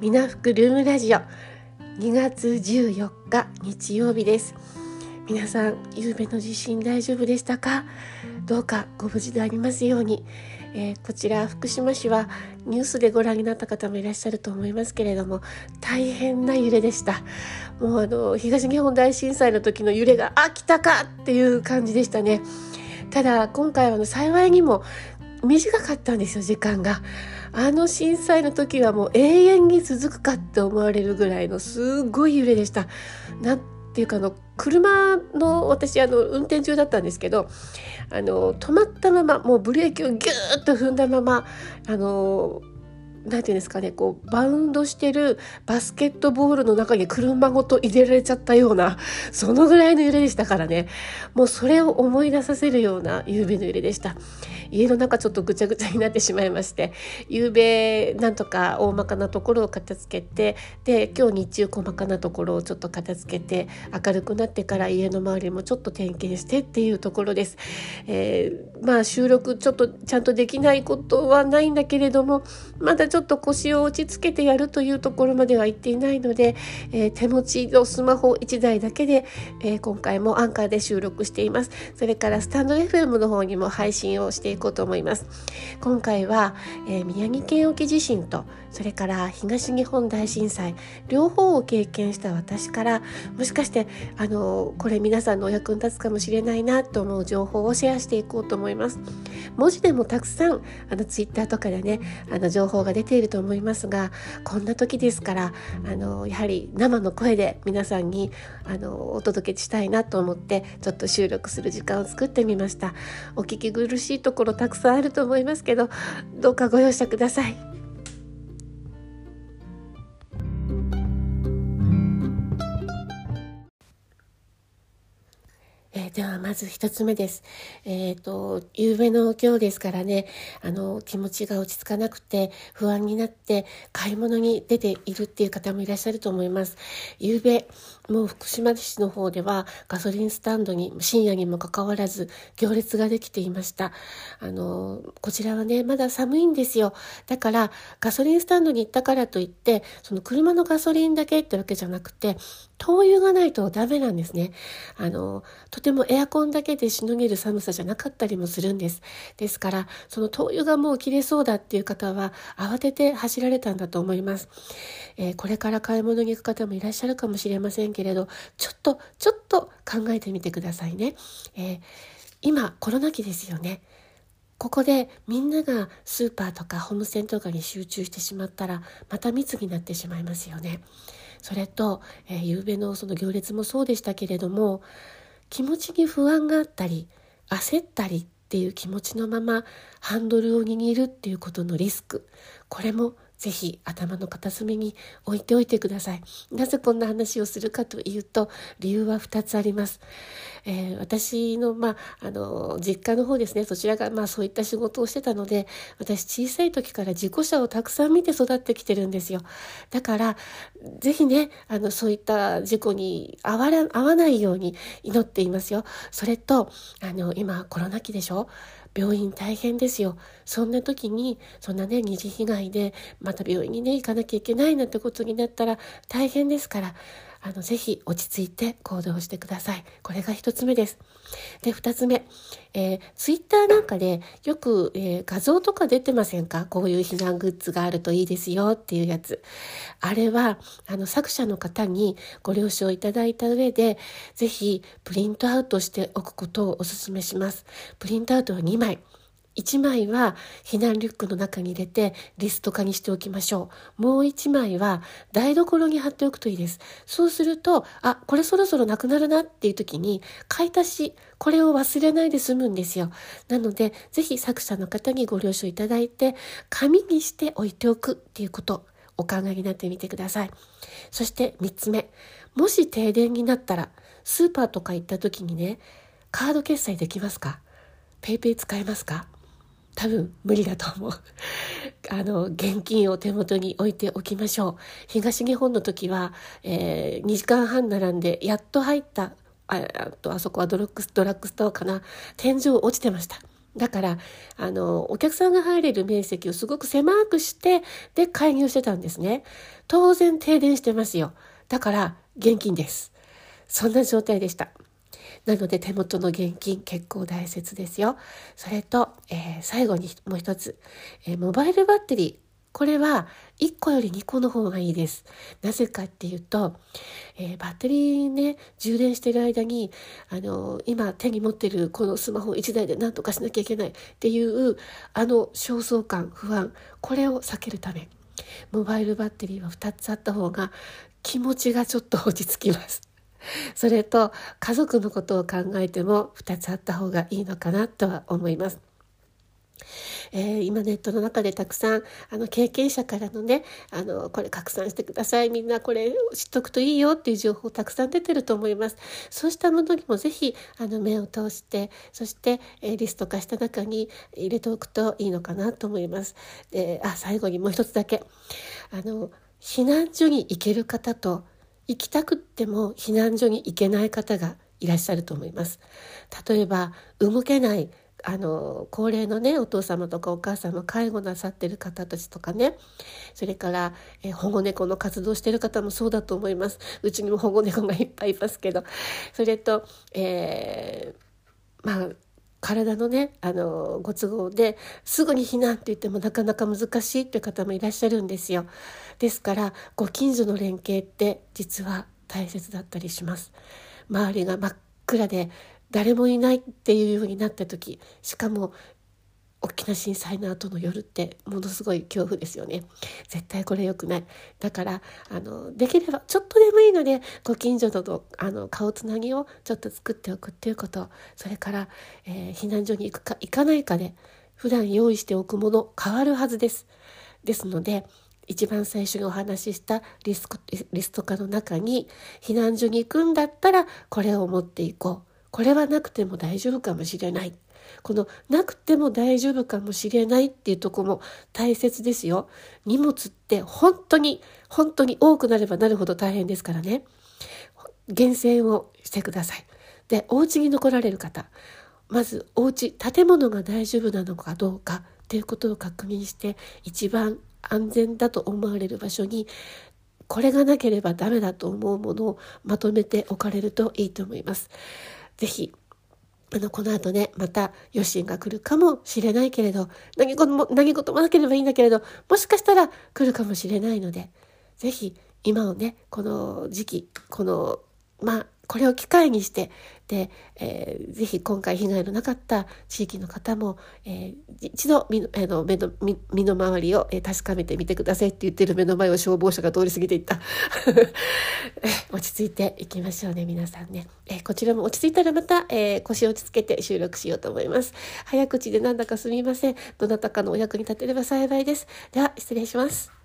みなふくルームラジオ。2月14日日曜日です。皆さん夕べの地震大丈夫でしたか？どうかご無事でありますように、えー、こちら福島市はニュースでご覧になった方もいらっしゃると思いますけれども大変な揺れでした。もうあの東日本大震災の時の揺れがあ来たかっていう感じでしたね。ただ今回は幸いにも短かったんですよ時間が。あの震災の時はもう永遠に続くかって思われるぐらいのすごい揺れでした。なんていうかあの車の私あの運転中だったんですけどあの止まったままもうブレーキをギューッと踏んだままあのなんていうんですかねこうバウンドしてるバスケットボールの中に車ごと入れられちゃったようなそのぐらいの揺れでしたからね。もうそれを思い出させるような夕べの揺れでした。家の中ちょっとぐちゃぐちゃになってしまいまして夕べなんとか大まかなところを片付けてで今日日中細かなところをちょっと片付けて明るくなってから家の周りもちょっと点検してっていうところです、えー、まあ収録ちょっとちゃんとできないことはないんだけれどもまだちょっと腰を落ち着けてやるというところまでは行っていないので、えー、手持ちのスマホ1台だけで、えー、今回もアンカーで収録しています。それからスタンド FM の方にも配信をしていこうと思います。今回は、えー、宮城県沖地震とそれから東日本大震災両方を経験した私からもしかしてあのこれ皆さんのお役に立つかもしれないなと思う情報をシェアしていこうと思います。文字でもたくさんあのツイッターとかでねあの情報が出ていると思いますがこんな時ですからあのやはり生の声で皆さんにあのお届けしたいなと思ってちょっと収録する時間を作ってみました。お聞き苦しいところたくさんあると思いますけどどうかご容赦ください。まず一つ目です。えっ、ー、と、夕べの今日ですからね、あの、気持ちが落ち着かなくて不安になって買い物に出ているっていう方もいらっしゃると思います。夕べ、もう福島市の方ではガソリンスタンドに深夜にもかかわらず行列ができていました。あの、こちらはね、まだ寒いんですよ。だからガソリンスタンドに行ったからといって、その車のガソリンだけってわけじゃなくて、灯油がないとダメなんですね。あの、とてもエアコンだけでしのげる寒さじゃなかったりもするんです。ですから、その灯油がもう切れそうだっていう方は慌てて走られたんだと思います。えー、これから買い物に行く方もいらっしゃるかもしれませんけれど、ちょっと、ちょっと考えてみてくださいね。えー、今、コロナ期ですよね。ここでみんながスーパーとかホームセンターとかに集中してしまったらまた密になってしまいますよね。それと、えー、夕べのその行列もそうでしたけれども気持ちに不安があったり焦ったりっていう気持ちのままハンドルを握るっていうことのリスク。これもぜひ頭の片隅に置いておいてください。なぜこんな話をするかというと、理由は2つあります。えー、私の、まあ、あの、実家の方ですね、そちらが、まあ、そういった仕事をしてたので、私、小さい時から事故車をたくさん見て育ってきてるんですよ。だから、ぜひね、あの、そういった事故に遭わら、合わないように祈っていますよ。それと、あの、今、コロナ期でしょ？病院大変ですよ。そんな時に、そんなね、二次被害で、また病院にね、行かなきゃいけないなんてことになったら大変ですから、あの、ぜひ落ち着いて行動してください。これが一つ目です。で、二つ目、えー、ツイッターなんかでよく、えー、画像とか出てませんか？こういう避難グッズがあるといいですよっていうやつ。あれは、あの、作者の方にご了承いただいた上で、ぜひプリントアウトしておくことをお勧めします。プリントアウトは2枚。1枚は避難リュックの中に入れてリスト化にしておきましょう。もう1枚は台所に貼っておくといいです。そうすると、あ、これそろそろなくなるなっていう時に買い足し、これを忘れないで済むんですよ。なので、ぜひ作者の方にご了承いただいて、紙にして置いておくっていうこと、お考えになってみてください。そして3つ目、もし停電になったら、スーパーとか行った時にね、カード決済できますか？PayPay 使えますか？多分無理だと思う。あの、現金を手元に置いておきましょう。東日本の時は、えー、2時間半並んで、やっと入った、ああと、あそこはドラッグドラッグストアかな。天井落ちてました。だからあのお客さんが入れる面積をすごく狭くしてで介入してたんですね当然停電してますよだから現金ですそんな状態でしたなので手元の現金結構大切ですよ。それと、えー、最後にもう一つ、えー、モバイルバッテリー。これは1個より2個の方がいいです。なぜかっていうと、えー、バッテリーね、充電してる間に、あの、今手に持ってるこのスマホ1台で何とかしなきゃいけない。っていう、あの焦燥感、不安、これを避けるため、モバイルバッテリーは2つあった方が気持ちがちょっと落ち着きます。それと家族のことを考えても2つあった方がいいのかなとは思います。えー、今ネットの中でたくさんあの経験者からのねあのこれ拡散してください。みんなこれ知っとくといいよっていう情報たくさん出てると思います。そうしたものにもぜひあの目を通してそして、えー、リスト化した中に入れておくといいのかなと思います。であ最後にもう一つだけ。あの避難所に行ける方と行きたくっても避難所に行けない方がいらっしゃると思います。例えば動けないあの高齢のねお父様とかお母様介護なさってる方たちとかね。それから、え保護猫の活動してる方もそうだと思います。うちにも保護猫がいっぱいいますけど。それと、えー、まあ体のねあのご都合ですぐに避難って言ってもなかなか難しいっていう方もいらっしゃるんですよ。ですからご近所の連携って実は大切だったりします。周りが真っ暗で誰もいないっていうようになった時しかも大きな震災の後の夜ってものすごい恐怖ですよね。絶対これ良くない。だからあのできればちょっとでもいいのでご近所とのあの顔つなぎをちょっと作っておくっていうこと。それから、えー、避難所に行くか行かないかで普段用意しておくもの変わるはずです。ですので一番最初にお話ししたリスリスト化の中に避難所に行くんだったらこれを持っていこう。これはなくても大丈夫かもしれない。このなくても大丈夫かもしれないっていうとこも大切ですよ。荷物って本当に本当に多くなればなるほど大変ですからね。厳選をしてください。で、お家に残られる方、まずお家、建物が大丈夫なのかどうかっていうことを確認して一番安全だと思われる場所にこれがなければダメだと思うものをまとめておかれるといいと思います。ぜひ、あの、この後ね、また余震が来るかもしれないけれど、何事も、何事もなければいいんだけれど、もしかしたら来るかもしれないので、ぜひ、今をね、この時期、この、まあ、これを機会にしてで、えー、ぜひ今回被害のなかった地域の方も、えー、一度身のあの目の身の回りを、えー、確かめてみてくださいって言ってる目の前を消防車が通り過ぎていった。落ち着いていきましょうね皆さんね、えー、こちらも落ち着いたらまた、えー、腰を落ち着けて収録しようと思います。早口でなんだかすみません。どなたかのお役に立てれば幸いです。では失礼します。